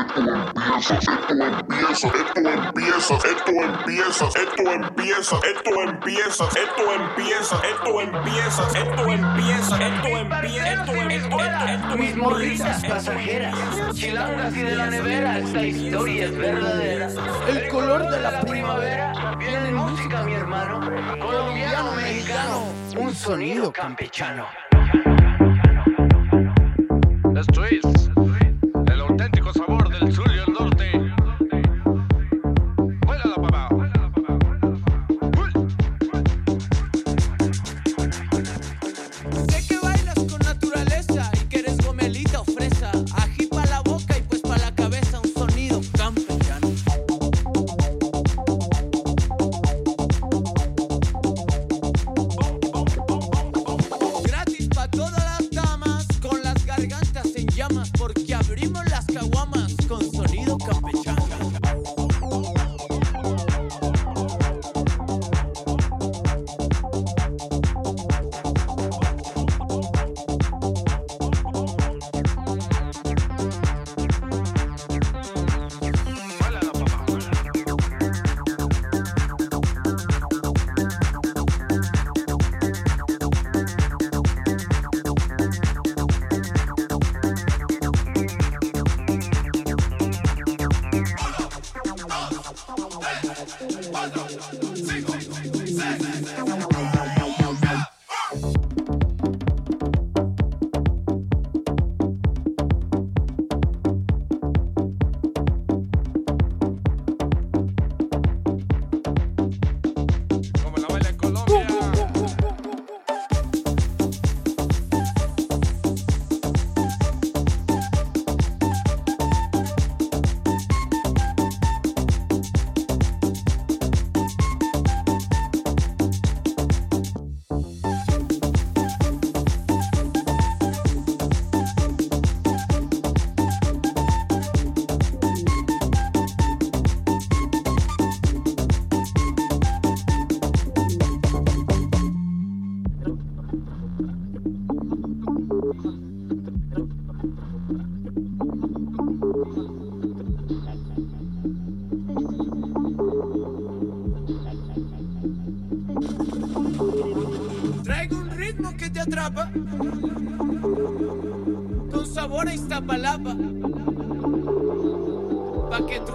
empieza, esto empieza, esto empieza, esto empieza, esto empieza, esto empieza, esto empieza, esto empieza, esto empieza, esto empieza, Mis morritas pasajeras, chilangas y de la nevera, esta historia es verdadera. El color de la primavera, viene música mi hermano, colombiano, mexicano, un sonido campechano. Porque abrimos las caguamas con sonido campechano.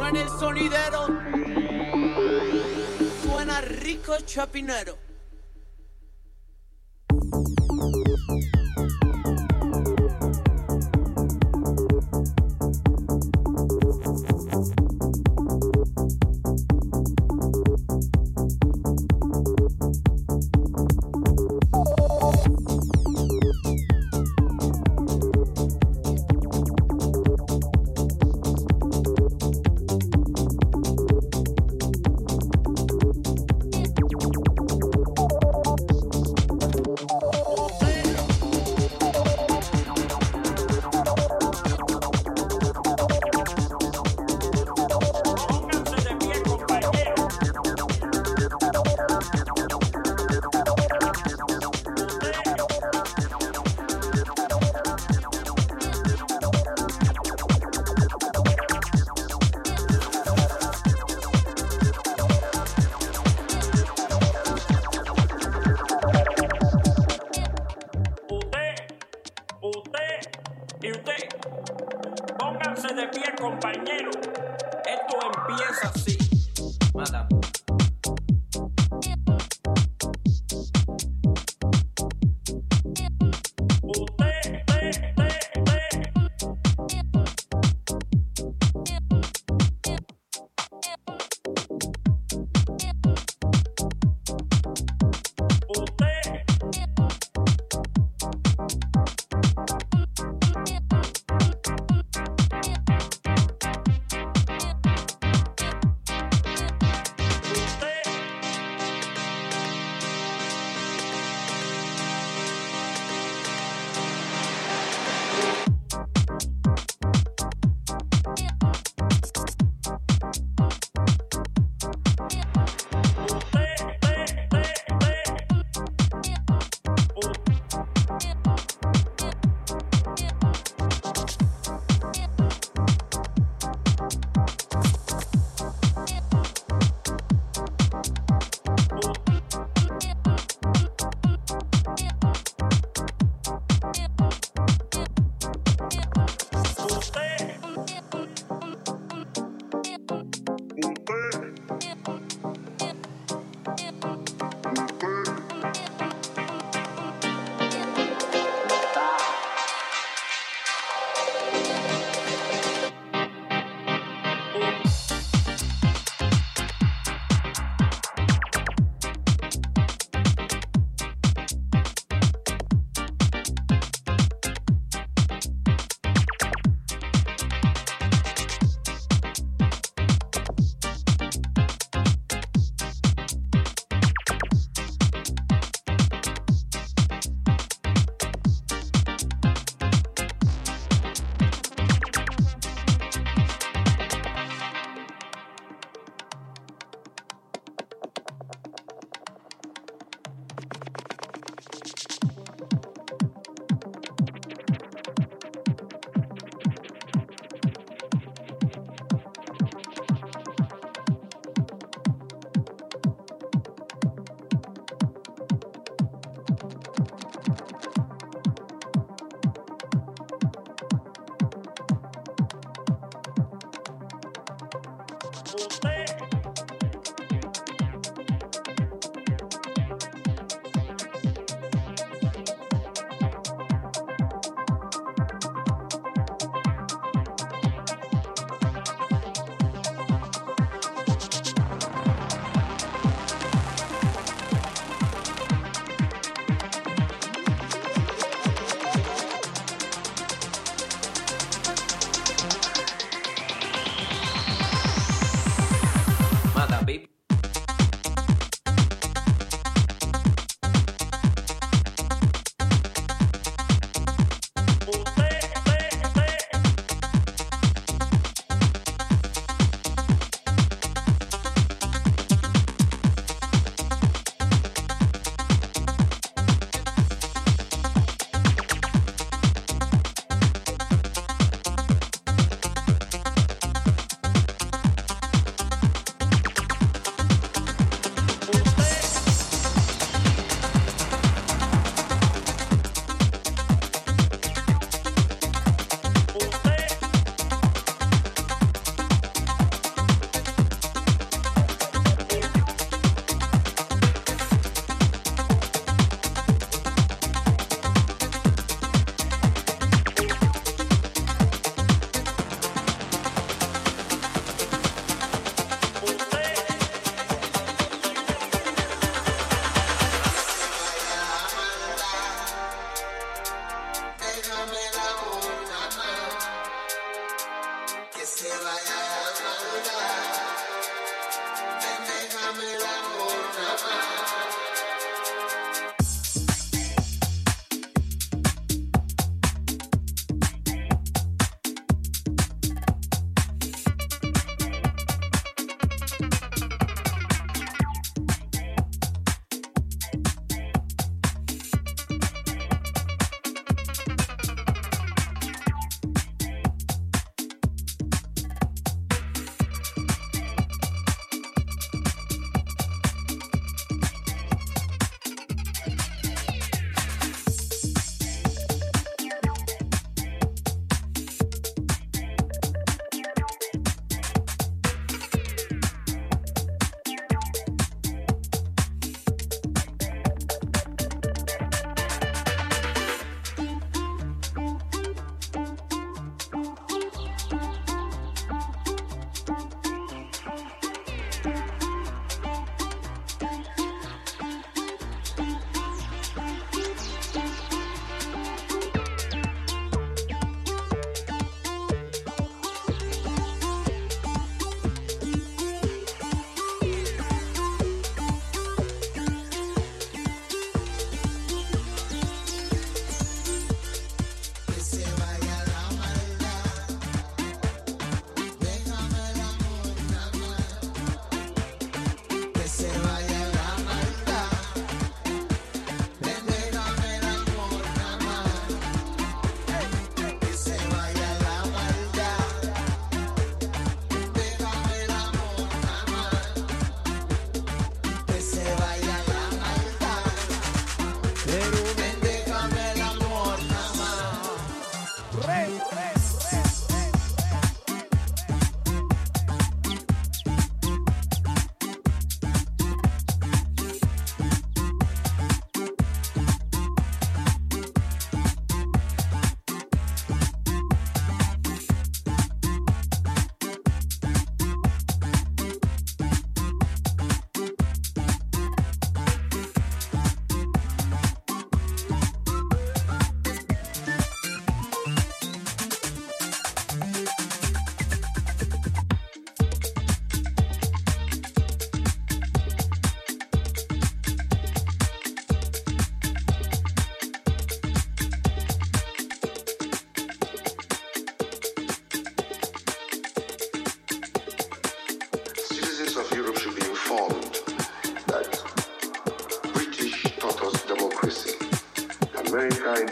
Truene el sonidero. Suena rico chapinero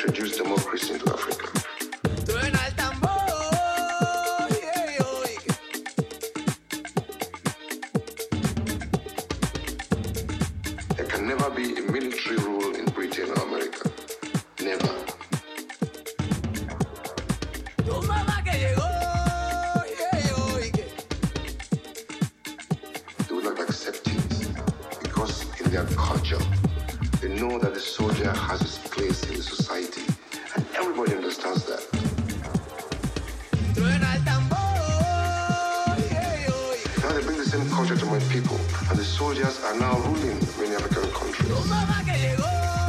introduced him they know that the soldier has his place in the society. And everybody understands that. Now they bring the same culture to my people, and the soldiers are now ruling many African countries.